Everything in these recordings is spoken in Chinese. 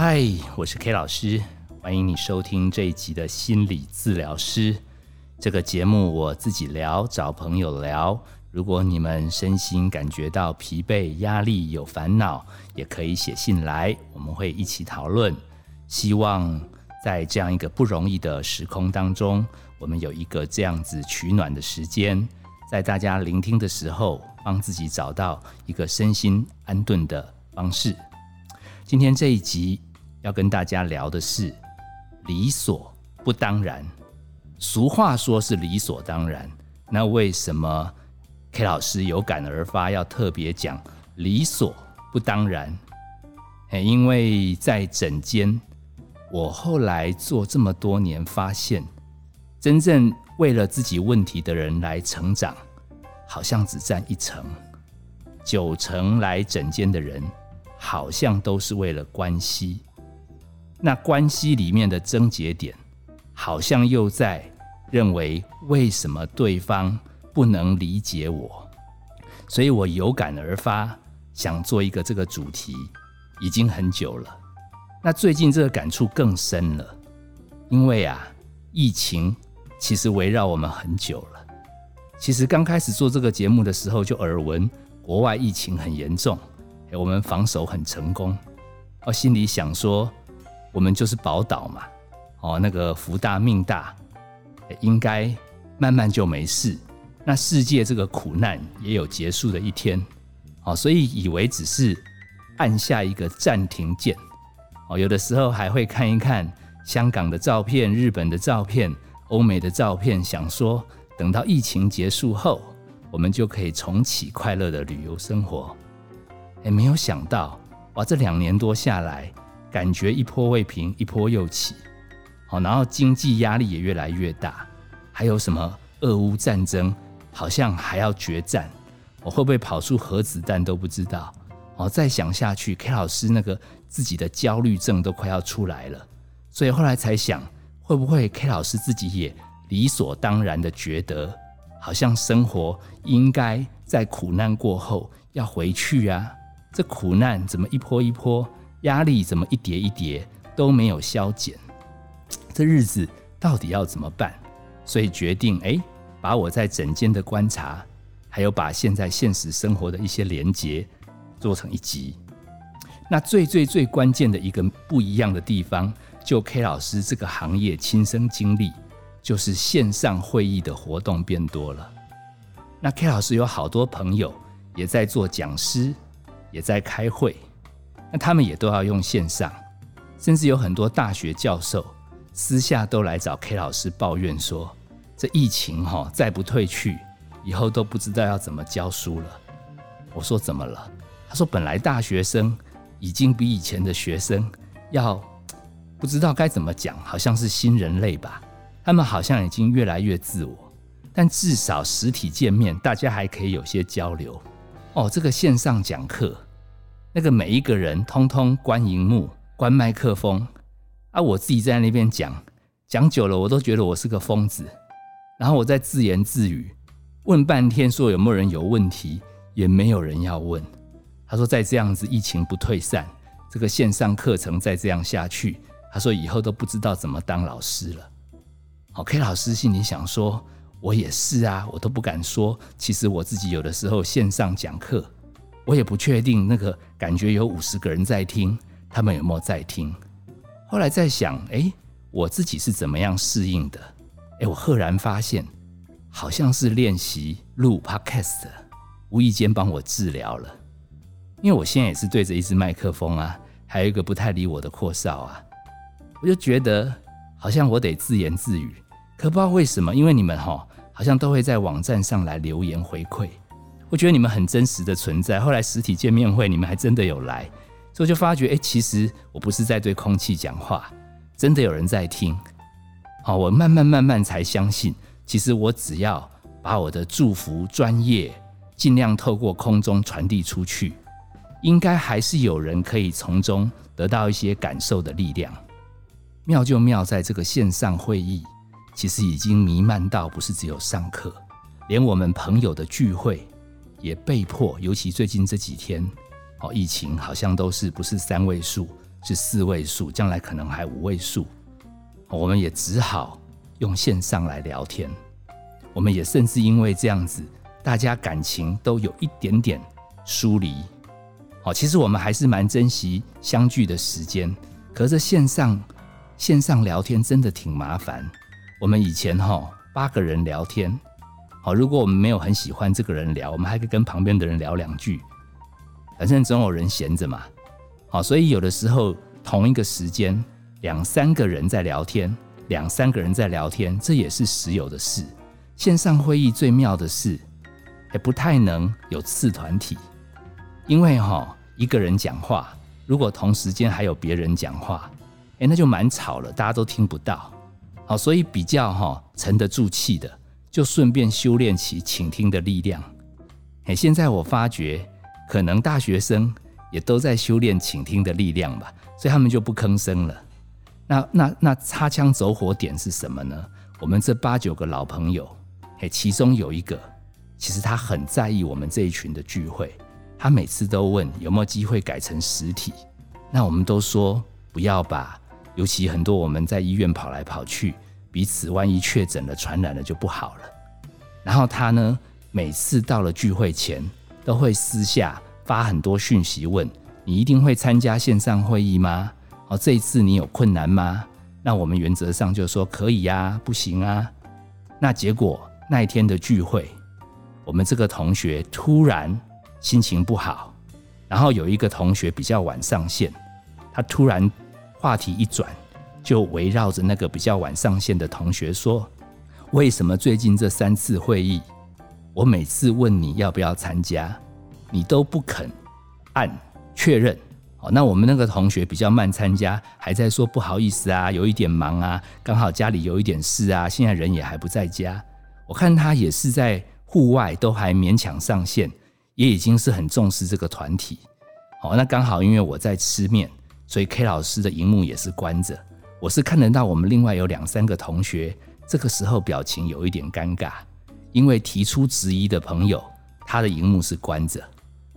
嗨，我是 K 老师，欢迎你收听这一集的心理治疗师这个节目。我自己聊，找朋友聊。如果你们身心感觉到疲惫、压力、有烦恼，也可以写信来，我们会一起讨论。希望在这样一个不容易的时空当中，我们有一个这样子取暖的时间，在大家聆听的时候，帮自己找到一个身心安顿的方式。今天这一集要跟大家聊的是理所不当然。俗话说是理所当然，那为什么 K 老师有感而发，要特别讲理所不当然？因为在诊间，我后来做这么多年，发现真正为了自己问题的人来成长，好像只占一成，九成来诊间的人。好像都是为了关系，那关系里面的症结点，好像又在认为为什么对方不能理解我，所以我有感而发，想做一个这个主题，已经很久了。那最近这个感触更深了，因为啊，疫情其实围绕我们很久了。其实刚开始做这个节目的时候，就耳闻国外疫情很严重。我们防守很成功，我心里想说，我们就是宝岛嘛，哦，那个福大命大，应该慢慢就没事。那世界这个苦难也有结束的一天，哦，所以以为只是按下一个暂停键，哦，有的时候还会看一看香港的照片、日本的照片、欧美的照片，想说等到疫情结束后，我们就可以重启快乐的旅游生活。也没有想到，哇！这两年多下来，感觉一波未平，一波又起。好，然后经济压力也越来越大，还有什么俄乌战争，好像还要决战，我会不会跑出核子弹都不知道。哦，再想下去，K 老师那个自己的焦虑症都快要出来了。所以后来才想，会不会 K 老师自己也理所当然的觉得，好像生活应该在苦难过后要回去啊？这苦难怎么一波一波，压力怎么一叠一叠都没有消减，这日子到底要怎么办？所以决定哎，把我在整间的观察，还有把现在现实生活的一些连结做成一集。那最最最关键的一个不一样的地方，就 K 老师这个行业亲身经历，就是线上会议的活动变多了。那 K 老师有好多朋友也在做讲师。也在开会，那他们也都要用线上，甚至有很多大学教授私下都来找 K 老师抱怨说：“这疫情哈再不退去，以后都不知道要怎么教书了。”我说：“怎么了？”他说：“本来大学生已经比以前的学生要不知道该怎么讲，好像是新人类吧？他们好像已经越来越自我，但至少实体见面，大家还可以有些交流。”哦，这个线上讲课，那个每一个人通通关荧幕、关麦克风，啊，我自己在那边讲，讲久了我都觉得我是个疯子。然后我在自言自语，问半天说有没有人有问题，也没有人要问。他说再这样子疫情不退散，这个线上课程再这样下去，他说以后都不知道怎么当老师了。OK，老师心里想说。我也是啊，我都不敢说。其实我自己有的时候线上讲课，我也不确定那个感觉有五十个人在听，他们有没有在听。后来在想，哎，我自己是怎么样适应的？哎，我赫然发现，好像是练习录 podcast，无意间帮我治疗了。因为我现在也是对着一支麦克风啊，还有一个不太理我的阔少啊，我就觉得好像我得自言自语。可不知道为什么，因为你们哈好像都会在网站上来留言回馈，我觉得你们很真实的存在。后来实体见面会，你们还真的有来，所以就发觉，哎，其实我不是在对空气讲话，真的有人在听。好，我慢慢慢慢才相信，其实我只要把我的祝福、专业尽量透过空中传递出去，应该还是有人可以从中得到一些感受的力量。妙就妙在这个线上会议。其实已经弥漫到不是只有上课，连我们朋友的聚会也被迫，尤其最近这几天，哦，疫情好像都是不是三位数，是四位数，将来可能还五位数，我们也只好用线上来聊天。我们也甚至因为这样子，大家感情都有一点点疏离。好，其实我们还是蛮珍惜相聚的时间。可是线上线上聊天真的挺麻烦。我们以前哈八个人聊天，好，如果我们没有很喜欢这个人聊，我们还可以跟旁边的人聊两句，反正总有人闲着嘛。好，所以有的时候同一个时间两三个人在聊天，两三个人在聊天，这也是时有的事。线上会议最妙的是，也不太能有次团体，因为哈一个人讲话，如果同时间还有别人讲话，哎，那就蛮吵了，大家都听不到。好，所以比较哈沉得住气的，就顺便修炼起倾听的力量。哎，现在我发觉，可能大学生。也都在修炼倾听的力量吧，所以他们就不吭声了。那那那擦枪走火点是什么呢？我们这八九个老朋友，嘿，其中有一个，其实他很在意我们这一群的聚会，他每次都问有没有机会改成实体。那我们都说不要吧，尤其很多我们在医院跑来跑去，彼此万一确诊了、传染了就不好了。然后他呢，每次到了聚会前，都会私下。发很多讯息问你一定会参加线上会议吗？哦，这一次你有困难吗？那我们原则上就说可以呀，不行啊。那结果那一天的聚会，我们这个同学突然心情不好，然后有一个同学比较晚上线，他突然话题一转，就围绕着那个比较晚上线的同学说：为什么最近这三次会议，我每次问你要不要参加？你都不肯按确认，好，那我们那个同学比较慢参加，还在说不好意思啊，有一点忙啊，刚好家里有一点事啊，现在人也还不在家。我看他也是在户外，都还勉强上线，也已经是很重视这个团体。好，那刚好因为我在吃面，所以 K 老师的荧幕也是关着，我是看得到我们另外有两三个同学，这个时候表情有一点尴尬，因为提出质疑的朋友，他的荧幕是关着。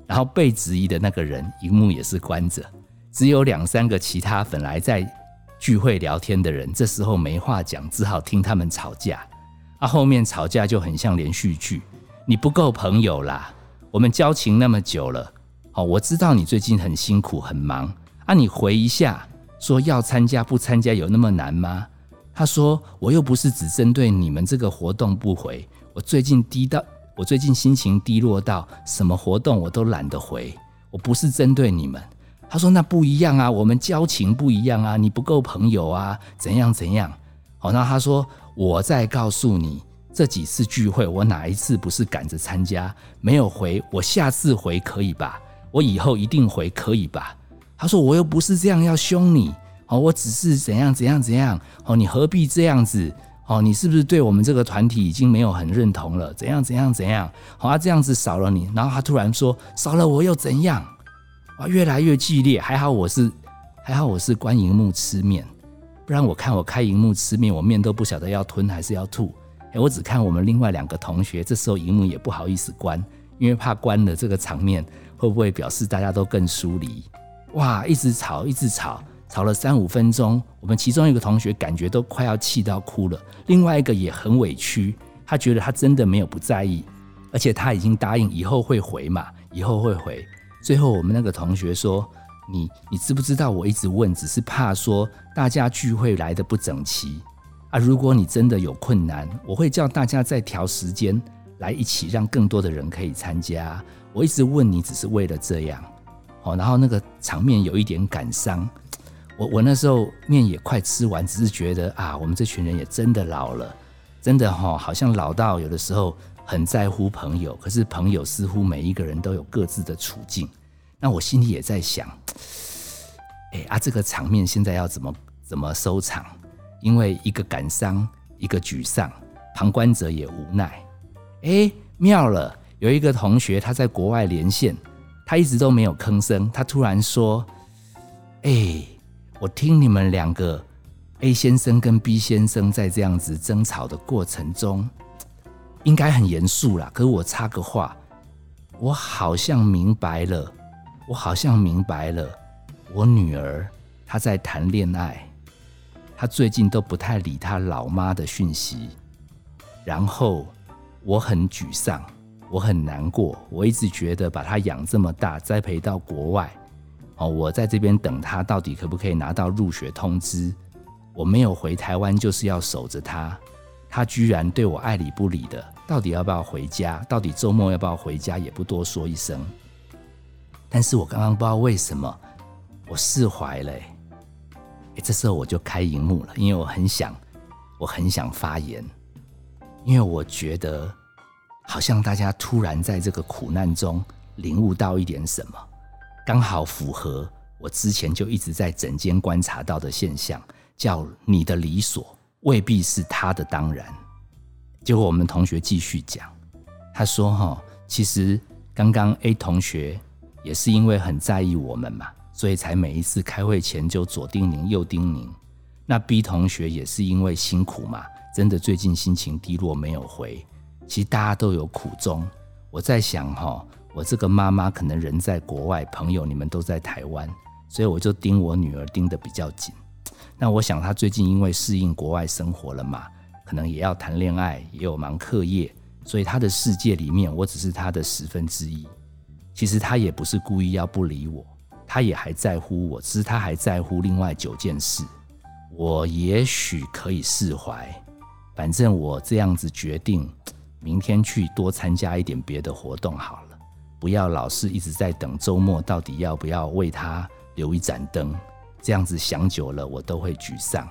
然后被质疑的那个人，荧幕也是关着，只有两三个其他本来在聚会聊天的人，这时候没话讲，只好听他们吵架。啊，后面吵架就很像连续剧，你不够朋友啦，我们交情那么久了，好，我知道你最近很辛苦很忙，啊，你回一下，说要参加不参加有那么难吗？他说我又不是只针对你们这个活动不回，我最近低到。我最近心情低落到什么活动我都懒得回，我不是针对你们。他说那不一样啊，我们交情不一样啊，你不够朋友啊，怎样怎样？好，那他说我再告诉你，这几次聚会我哪一次不是赶着参加没有回？我下次回可以吧？我以后一定回可以吧？他说我又不是这样要凶你，哦，我只是怎样怎样怎样，哦，你何必这样子？哦，你是不是对我们这个团体已经没有很认同了？怎样怎样怎样？好啊，这样子少了你，然后他突然说少了我又怎样？哇，越来越激烈。还好我是还好我是关荧幕吃面，不然我看我开荧幕吃面，我面都不晓得要吞还是要吐。哎，我只看我们另外两个同学，这时候荧幕也不好意思关，因为怕关了这个场面会不会表示大家都更疏离？哇，一直吵一直吵。吵了三五分钟，我们其中一个同学感觉都快要气到哭了，另外一个也很委屈，他觉得他真的没有不在意，而且他已经答应以后会回嘛，以后会回。最后我们那个同学说：“你你知不知道我一直问，只是怕说大家聚会来的不整齐啊。如果你真的有困难，我会叫大家再调时间来一起，让更多的人可以参加。我一直问你，只是为了这样。哦，然后那个场面有一点感伤。”我我那时候面也快吃完，只是觉得啊，我们这群人也真的老了，真的哈，好像老到有的时候很在乎朋友，可是朋友似乎每一个人都有各自的处境。那我心里也在想，哎啊，这个场面现在要怎么怎么收场？因为一个感伤，一个沮丧，旁观者也无奈。哎，妙了，有一个同学他在国外连线，他一直都没有吭声，他突然说，哎。我听你们两个 A 先生跟 B 先生在这样子争吵的过程中，应该很严肃啦。可我插个话，我好像明白了，我好像明白了，我女儿她在谈恋爱，她最近都不太理她老妈的讯息，然后我很沮丧，我很难过，我一直觉得把他养这么大，栽培到国外，哦，我在这边等他，到底可不可以拿到入学通知？我没有回台湾，就是要守着他，他居然对我爱理不理的，到底要不要回家？到底周末要不要回家？也不多说一声。但是我刚刚不知道为什么，我释怀了。哎，这时候我就开荧幕了，因为我很想，我很想发言，因为我觉得好像大家突然在这个苦难中领悟到一点什么，刚好符合我之前就一直在整间观察到的现象，叫你的理所未必是他的当然。结果我们同学继续讲，他说：“哈，其实刚刚 A 同学也是因为很在意我们嘛。”所以才每一次开会前就左叮咛右叮咛。那 B 同学也是因为辛苦嘛，真的最近心情低落没有回。其实大家都有苦衷。我在想哈，我这个妈妈可能人在国外，朋友你们都在台湾，所以我就盯我女儿盯得比较紧。那我想她最近因为适应国外生活了嘛，可能也要谈恋爱，也有忙课业，所以她的世界里面我只是她的十分之一。其实她也不是故意要不理我。她也还在乎我，只是她还在乎另外九件事。我也许可以释怀，反正我这样子决定，明天去多参加一点别的活动好了，不要老是一直在等周末到底要不要为他留一盏灯。这样子想久了，我都会沮丧。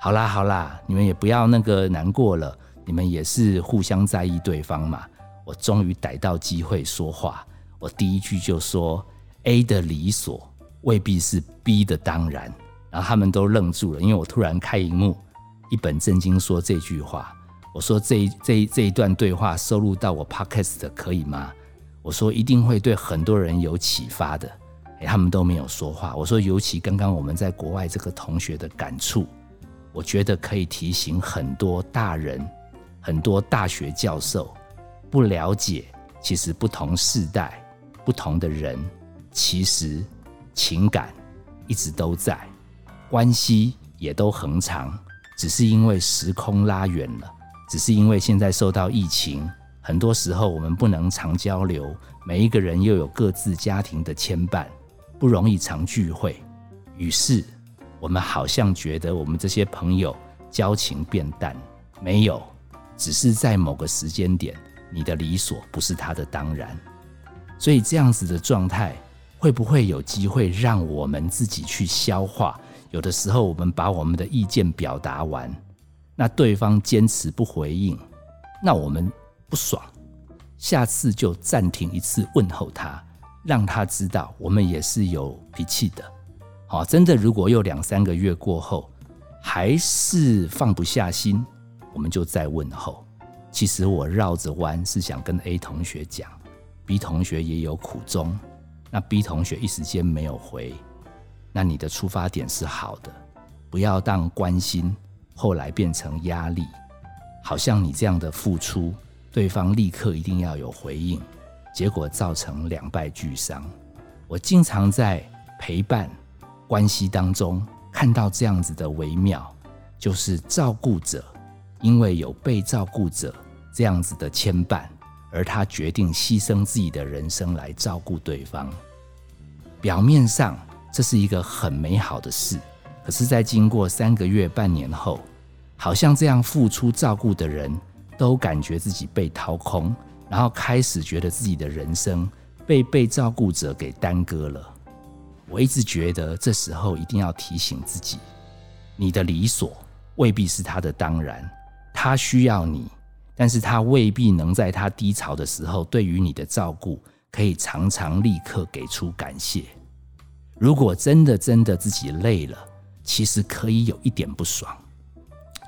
好啦好啦，你们也不要那个难过了，你们也是互相在意对方嘛。我终于逮到机会说话，我第一句就说。A 的理所未必是 B 的当然，然后他们都愣住了，因为我突然开荧幕，一本正经说这句话。我说这一这这一段对话收录到我 Podcast 可以吗？我说一定会对很多人有启发的。哎，他们都没有说话。我说尤其刚刚我们在国外这个同学的感触，我觉得可以提醒很多大人、很多大学教授不了解，其实不同世代、不同的人。其实情感一直都在，关系也都恒长，只是因为时空拉远了，只是因为现在受到疫情，很多时候我们不能常交流，每一个人又有各自家庭的牵绊，不容易常聚会。于是我们好像觉得我们这些朋友交情变淡，没有，只是在某个时间点，你的理所不是他的当然，所以这样子的状态。会不会有机会让我们自己去消化？有的时候，我们把我们的意见表达完，那对方坚持不回应，那我们不爽，下次就暂停一次问候他，让他知道我们也是有脾气的。好，真的，如果又两三个月过后还是放不下心，我们就再问候。其实我绕着弯是想跟 A 同学讲，B 同学也有苦衷。那 B 同学一时间没有回，那你的出发点是好的，不要当关心后来变成压力，好像你这样的付出，对方立刻一定要有回应，结果造成两败俱伤。我经常在陪伴关系当中看到这样子的微妙，就是照顾者因为有被照顾者这样子的牵绊。而他决定牺牲自己的人生来照顾对方，表面上这是一个很美好的事，可是，在经过三个月、半年后，好像这样付出照顾的人都感觉自己被掏空，然后开始觉得自己的人生被被照顾者给耽搁了。我一直觉得，这时候一定要提醒自己：你的理所未必是他的当然，他需要你。但是他未必能在他低潮的时候，对于你的照顾，可以常常立刻给出感谢。如果真的真的自己累了，其实可以有一点不爽，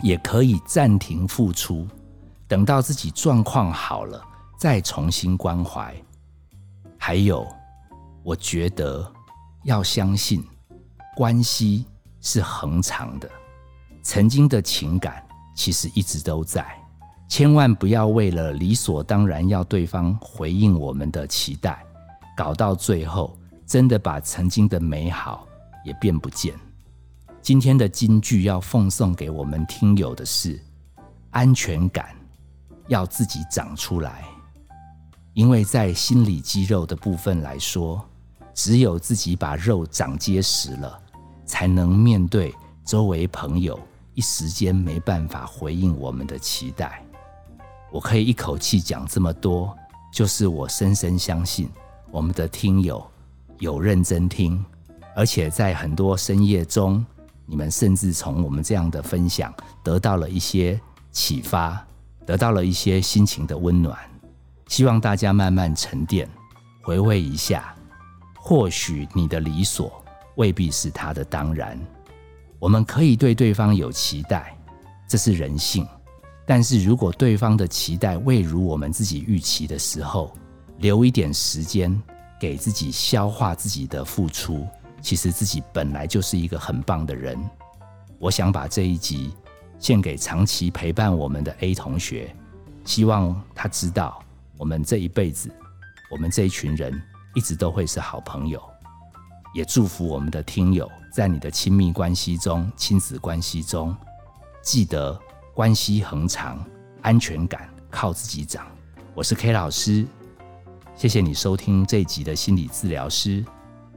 也可以暂停付出，等到自己状况好了再重新关怀。还有，我觉得要相信关系是恒长的，曾经的情感其实一直都在。千万不要为了理所当然要对方回应我们的期待，搞到最后真的把曾经的美好也变不见。今天的金句要奉送给我们听友的是：安全感要自己长出来，因为在心理肌肉的部分来说，只有自己把肉长结实了，才能面对周围朋友一时间没办法回应我们的期待。我可以一口气讲这么多，就是我深深相信我们的听友有认真听。而且在很多深夜中，你们甚至从我们这样的分享得到了一些启发，得到了一些心情的温暖。希望大家慢慢沉淀，回味一下。或许你的理所未必是他的当然。我们可以对对方有期待，这是人性。但是如果对方的期待未如我们自己预期的时候，留一点时间给自己消化自己的付出。其实自己本来就是一个很棒的人，我想把这一集献给长期陪伴我们的 A 同学，希望他知道我们这一辈子，我们这一群人一直都会是好朋友，也祝福我们的听友在你的亲密关系中、亲子关系中，记得关系恒长，安全感靠自己长。我是 K 老师，谢谢你收听这一集的心理治疗师。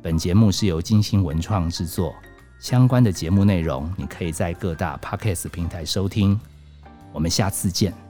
本节目是由金星文创制作，相关的节目内容你可以在各大 Podcast 平台收听。我们下次见。